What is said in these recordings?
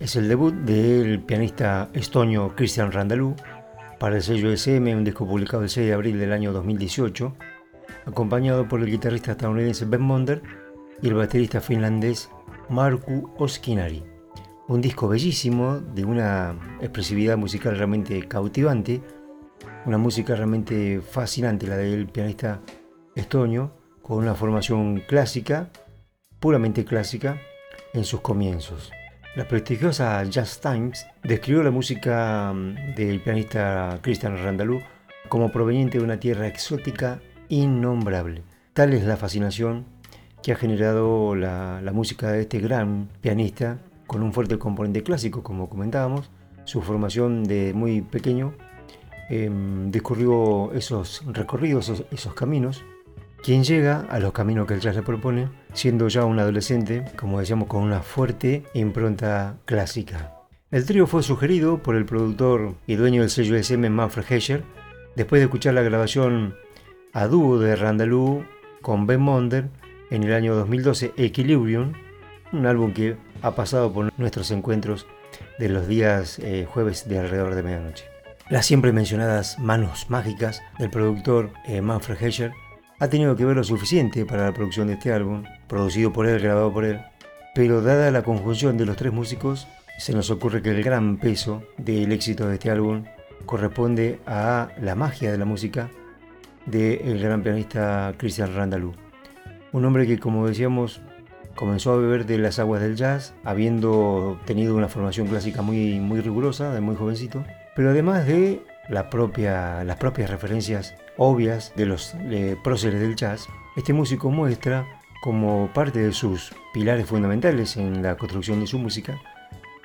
es el debut del pianista estonio Christian Randalou para el sello SM, un disco publicado el 6 de abril del año 2018, acompañado por el guitarrista estadounidense Ben Monder y el baterista finlandés Marku Oskinari. Un disco bellísimo, de una expresividad musical realmente cautivante, una música realmente fascinante, la del pianista estonio, con una formación clásica, puramente clásica, en sus comienzos. La prestigiosa Jazz Times describió la música mm, del pianista Christian Randalou como proveniente de una tierra exótica innombrable. Tal es la fascinación que ha generado la, música de este gran pianista con un fuerte componente clásico, como comentábamos. Su formación de muy pequeño em, discurrió esos recorridos, esos caminos quien llega a los caminos que el jazz le propone, siendo ya un adolescente, como decíamos, con una fuerte impronta clásica. El trío fue sugerido por el productor y dueño del sello SM Manfred Hescher, después de escuchar la grabación a dúo de Randalou con Ben Monder en el año 2012, Equilibrium, un álbum que ha pasado por nuestros encuentros de los días eh, jueves de alrededor de medianoche. Las siempre mencionadas manos mágicas del productor eh, Manfred Hescher ha tenido que ver lo suficiente para la producción de este álbum, producido por él, grabado por él, pero dada la conjunción de los tres músicos, se nos ocurre que el gran peso del éxito de este álbum corresponde a la magia de la música del gran pianista Christian Randalou. Un hombre que, como decíamos, comenzó a beber de las aguas del jazz, habiendo tenido una formación clásica muy, muy rigurosa, de muy jovencito, pero además de las propias referencias obvias de los próceres del jazz, este músico muestra como parte de sus pilares fundamentales en la construcción de su música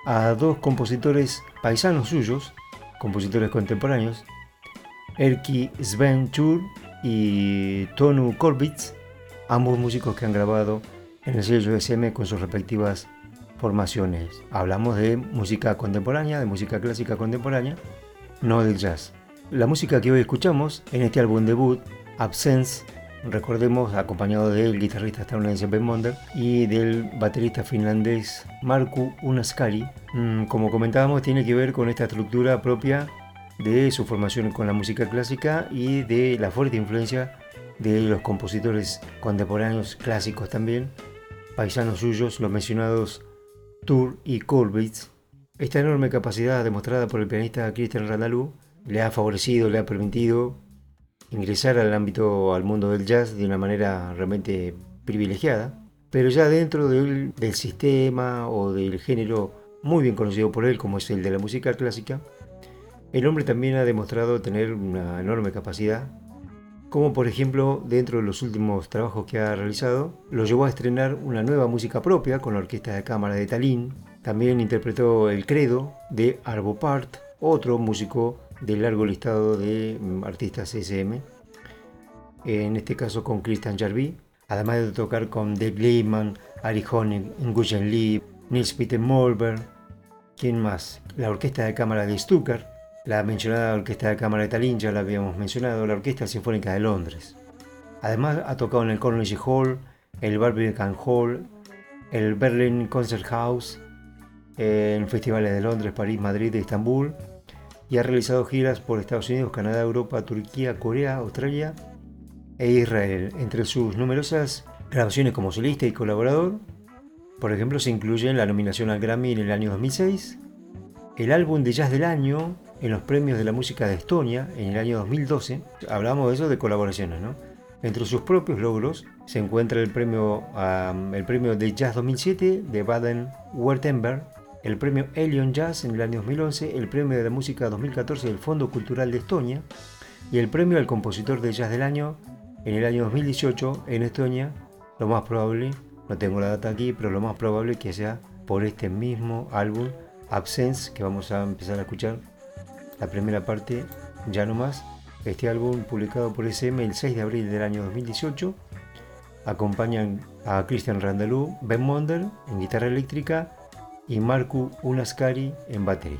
a dos compositores paisanos suyos, compositores contemporáneos, Erki Sven Chur y Tonu Korbitz, ambos músicos que han grabado en el sello SM con sus respectivas formaciones. Hablamos de música contemporánea, de música clásica contemporánea, no del jazz. La música que hoy escuchamos en este álbum debut, Absence, recordemos, acompañado del guitarrista estadounidense Ben Monder y del baterista finlandés Marku Unaskari, mm, como comentábamos, tiene que ver con esta estructura propia de su formación con la música clásica y de la fuerte influencia de los compositores contemporáneos clásicos también, paisanos suyos, los mencionados Tour y Corbett, esta enorme capacidad demostrada por el pianista Christian Randalou le ha favorecido, le ha permitido ingresar al ámbito, al mundo del jazz de una manera realmente privilegiada, pero ya dentro del, sistema o del género muy bien conocido por él, como es el de la música clásica, el hombre también ha demostrado tener una enorme capacidad, como por ejemplo dentro de los últimos trabajos que ha realizado, lo llevó a estrenar una nueva música propia con la Orquesta de Cámara de Tallinn, también interpretó El Credo de Arvo Part, otro músico del largo listado de mm, artistas SM, en este caso con Christian Jarvi, además de tocar con Dave Lehman, Ari Honig, Nguyen Lee, Nils Peter Molberg, ¿quién más? La Orquesta de Cámara de Stuttgart, la mencionada Orquesta de Cámara de Tallinn, ya la habíamos mencionado, la Orquesta Sinfónica de Londres. Además ha tocado en el Carnegie Hall, el Barbican Hall, el Berlin Concert House, en festivales de Londres, París, Madrid Estambul, y ha realizado giras por Estados Unidos, Canadá, Europa, Turquía, Corea, Australia e Israel. Entre sus numerosas grabaciones como solista y colaborador, por ejemplo, se incluyen la nominación al Grammy en el año 2006, el álbum de jazz del año en los premios de la música de Estonia en el año 2012. Hablamos de eso de colaboraciones, ¿no? Entre sus propios logros se encuentra el premio, el premio de Jazz 2007 de Baden-Württemberg, el premio Elion Jazz en el año 2011, el premio de la música 2014 del Fondo Cultural de Estonia y el premio al compositor de jazz del año en el año 2018 en Estonia. Lo más probable, no tengo la data aquí, pero lo más probable que sea por este mismo álbum Absence que vamos a empezar a escuchar la primera parte ya no más. Este álbum publicado por SM el 6 de abril del año 2018 acompañan a Christian Ben Monder en guitarra eléctrica y Marku Unaskari en batería.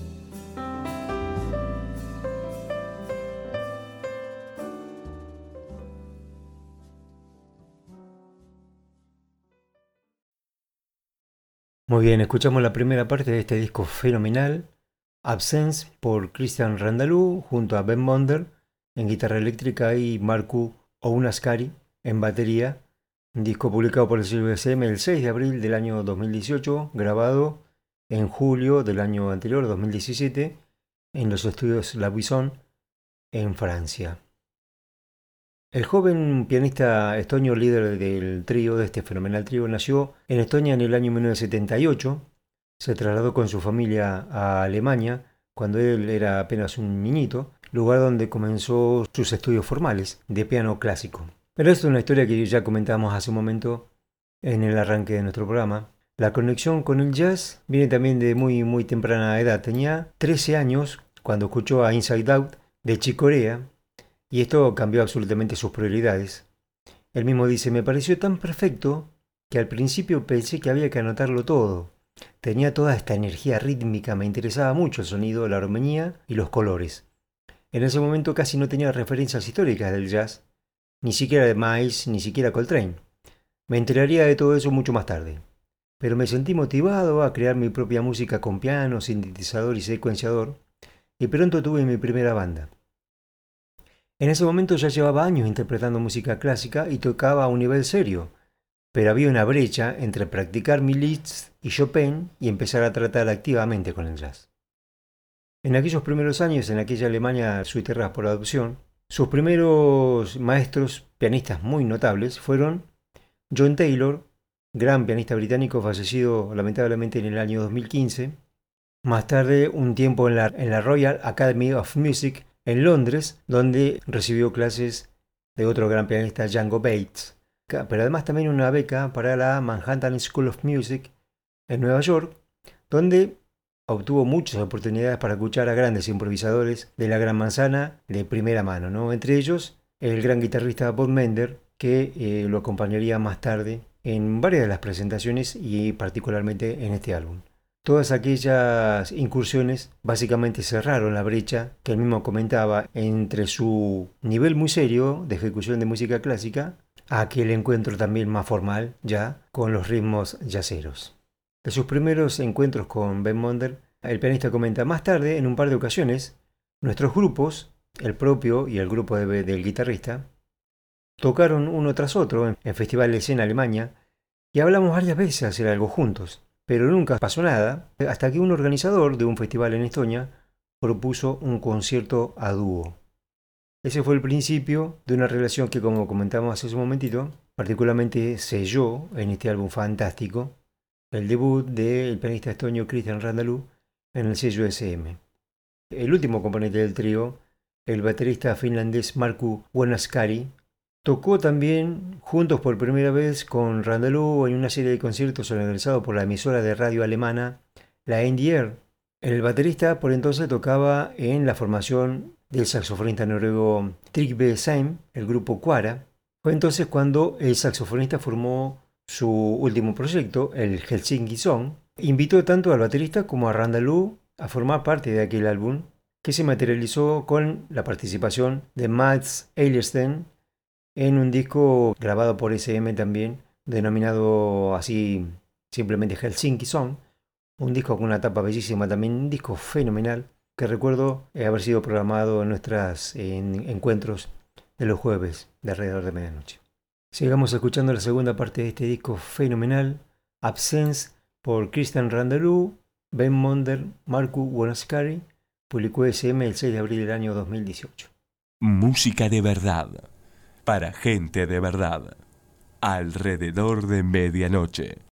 Muy bien, escuchamos la primera parte de este disco fenomenal, Absence por Christian Randalou junto a Ben Monder en guitarra eléctrica y Marku Ounaskari en batería, un disco publicado por el CBSM el 6 de abril del año 2018, grabado en julio del año anterior, 2017, en los estudios La Buisson en Francia. El joven pianista estonio líder del trío, de este fenomenal trío, nació en Estonia en el año 1978. Se trasladó con su familia a Alemania cuando él era apenas un niñito, lugar donde comenzó sus estudios formales de piano clásico. Pero es una historia que ya comentamos hace un momento en el arranque de nuestro programa. La conexión con el jazz viene también de muy muy temprana edad. Tenía 13 años cuando escuchó a Inside Out de Chicorea y esto cambió absolutamente sus prioridades. Él mismo dice, me pareció tan perfecto que al principio pensé que había que anotarlo todo. Tenía toda esta energía rítmica, me interesaba mucho el sonido, la armonía y los colores. En ese momento casi no tenía referencias históricas del jazz, ni siquiera de Miles, ni siquiera Coltrane. Me enteraría de todo eso mucho más tarde. Pero me sentí motivado a crear mi propia música con piano, sintetizador y secuenciador, y pronto tuve mi primera banda. En ese momento ya llevaba años interpretando música clásica y tocaba a un nivel serio, pero había una brecha entre practicar mi Liszt y Chopin y empezar a tratar activamente con el jazz. En aquellos primeros años, en aquella Alemania suiterra por adopción, sus primeros maestros pianistas muy notables fueron John Taylor, gran pianista británico fallecido lamentablemente en el año 2015, más tarde un tiempo en la, en la Royal Academy of Music en Londres, donde recibió clases de otro gran pianista, Django Bates, pero además también una beca para la Manhattan School of Music en Nueva York, donde obtuvo muchas oportunidades para escuchar a grandes improvisadores de la Gran Manzana de primera mano, ¿no? entre ellos el gran guitarrista Bob Mender, que eh, lo acompañaría más tarde en varias de las presentaciones y particularmente en este álbum. Todas aquellas incursiones básicamente cerraron la brecha que él mismo comentaba entre su nivel muy serio de ejecución de música clásica a aquel encuentro también más formal ya con los ritmos yaceros. De sus primeros encuentros con Ben Monder, el pianista comenta más tarde, en un par de ocasiones, nuestros grupos, el propio y el grupo del guitarrista, tocaron uno tras otro en, festivales en Alemania y hablamos varias veces de hacer algo juntos pero nunca pasó nada hasta que un organizador de un festival en Estonia propuso un concierto a dúo. Ese fue el principio de una relación que, como comentamos hace un momentito, particularmente selló en este álbum fantástico el debut del pianista estonio Christian Randalou en el sello SM. El último componente del trío, el baterista finlandés Marku Wanaskari, Tocó también juntos por primera vez con Randalou en una serie de conciertos organizados por la emisora de radio alemana, la NDR. El baterista por entonces tocaba en la formación del saxofonista noruego Trygve Seim, el grupo Quara. Fue entonces cuando el saxofonista formó su último proyecto, el Helsinki Song. Invitó tanto al baterista como a Randalou a formar parte de aquel álbum, que se materializó con la participación de Mats Eilersten en un disco grabado por SM también, denominado así simplemente Helsinki Song, un disco con una tapa bellísima también, un disco fenomenal que recuerdo haber sido programado en nuestros encuentros de los jueves de alrededor de medianoche. Sigamos escuchando la segunda parte de este disco fenomenal, Absence por Christian Randalou, Ben Monder, Marku Wonaskari, publicó SM el 6 de abril del año 2018. Música de verdad para gente de verdad. Alrededor de medianoche.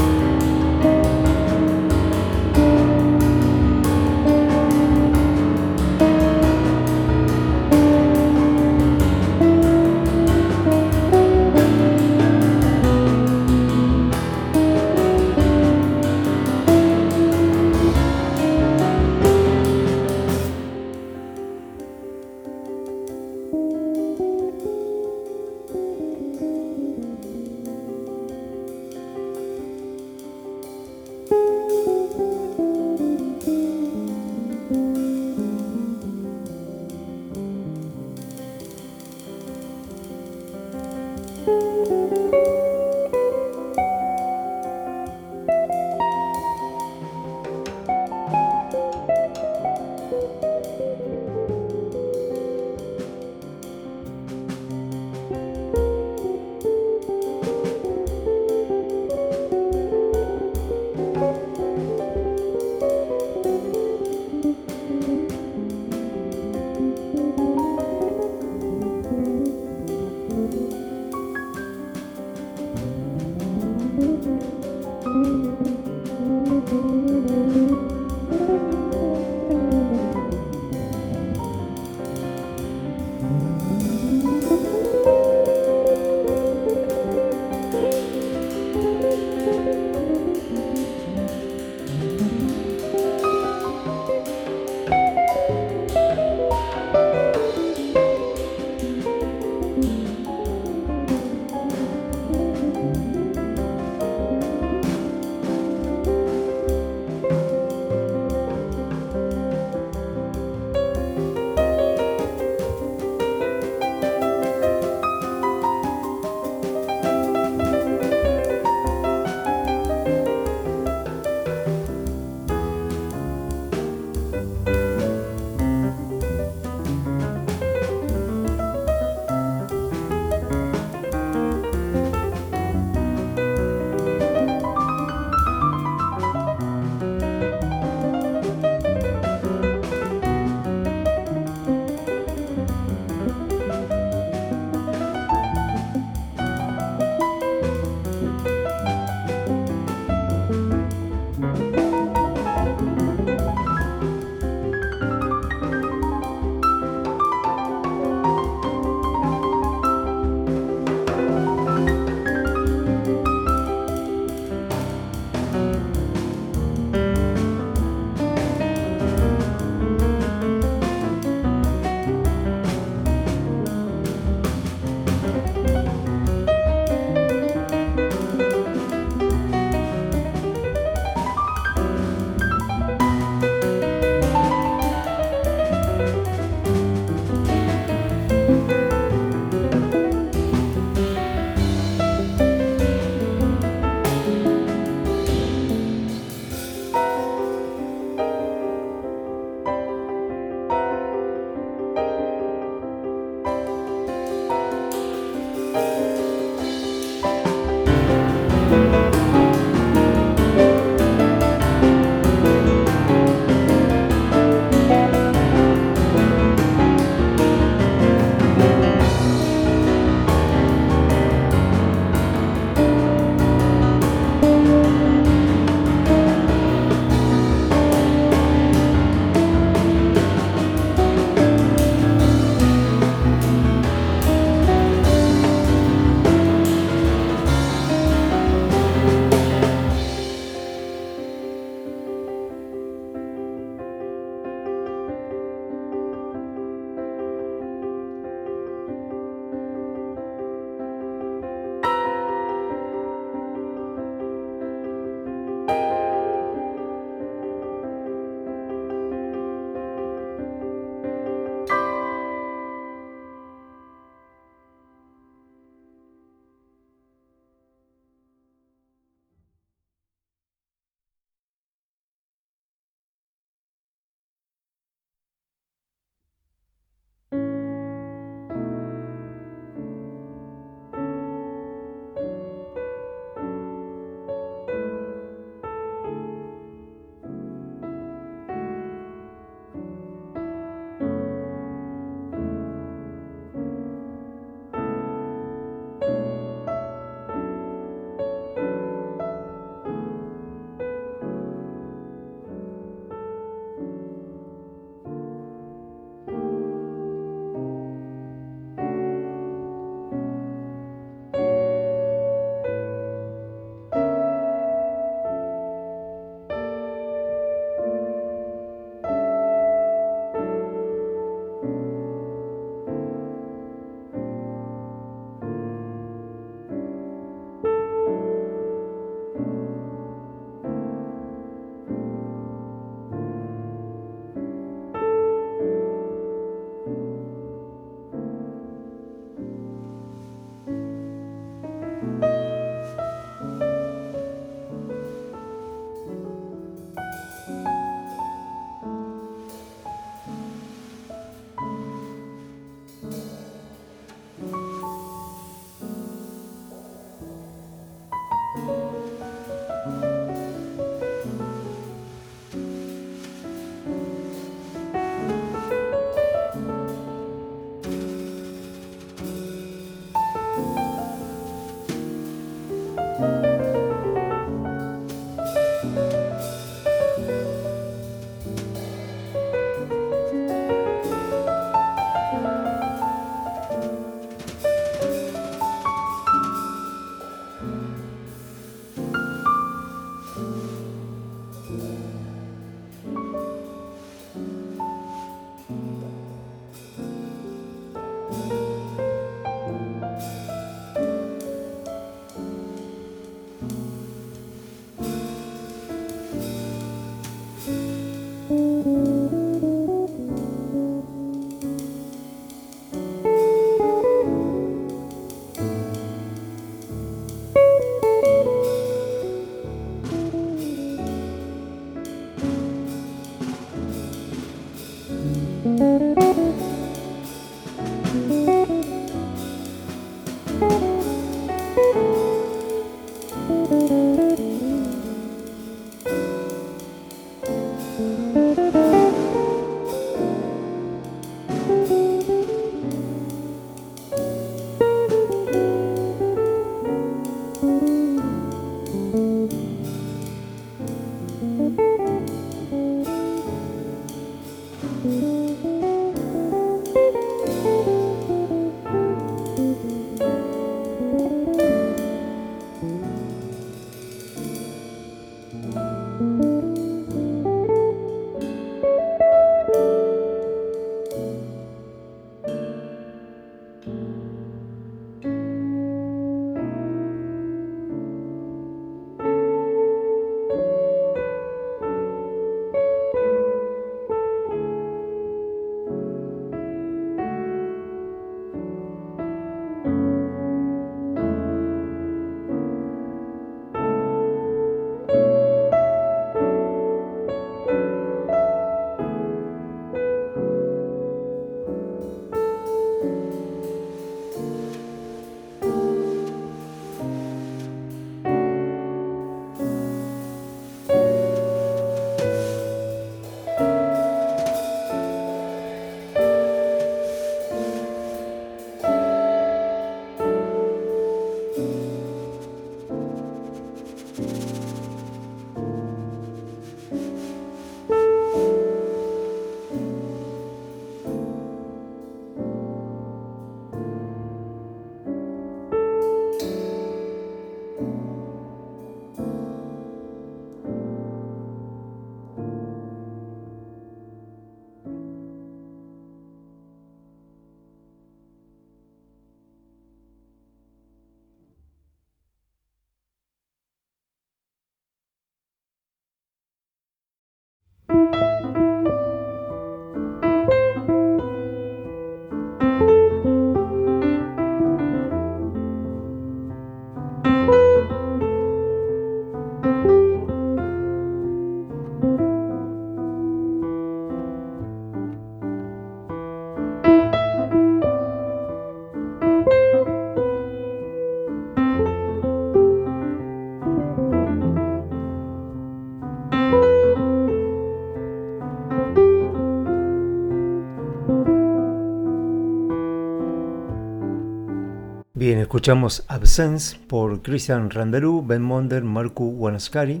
Escuchamos Absence por Christian Randarou, Ben Monder, Marco Wanaskari.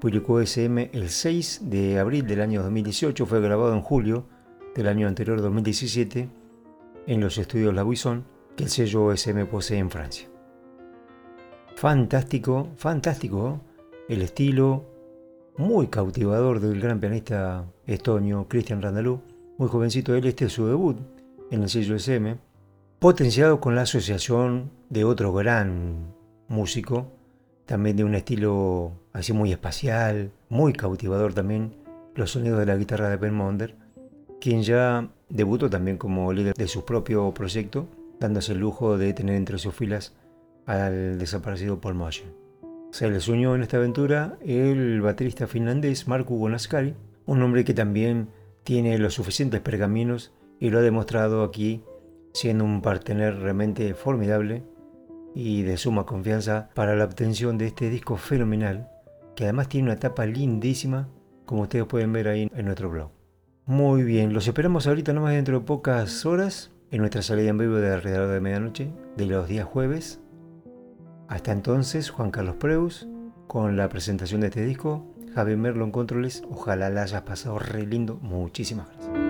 Publicó SM el 6 de abril del año 2018. Fue grabado en julio del año anterior, 2017, en los estudios La Buisson, que el sello SM posee en Francia. Fantástico, fantástico el estilo muy cautivador del gran pianista estonio Christian Randalou. Muy jovencito él, este es su debut en el sello SM potenciado con la asociación de otro gran músico, también de un estilo así muy espacial, muy cautivador también, los sonidos de la guitarra de Ben Monder, quien ya debutó también como líder de su propio proyecto, dándose el lujo de tener entre sus filas al desaparecido Paul Motion. Se les unió en esta aventura el baterista finlandés Marco Bonaskari, un hombre que también tiene los suficientes pergaminos y lo ha demostrado aquí siendo un partener realmente formidable y de suma confianza para la obtención de este disco fenomenal, que además tiene una tapa lindísima, como ustedes pueden ver ahí en nuestro blog. Muy bien, los esperamos ahorita nomás dentro de pocas horas en nuestra salida en vivo de alrededor de medianoche de los días jueves. Hasta entonces, Juan Carlos Preus con la presentación de este disco. Javier Merlo en controles. Ojalá la hayas pasado re lindo. Muchísimas gracias.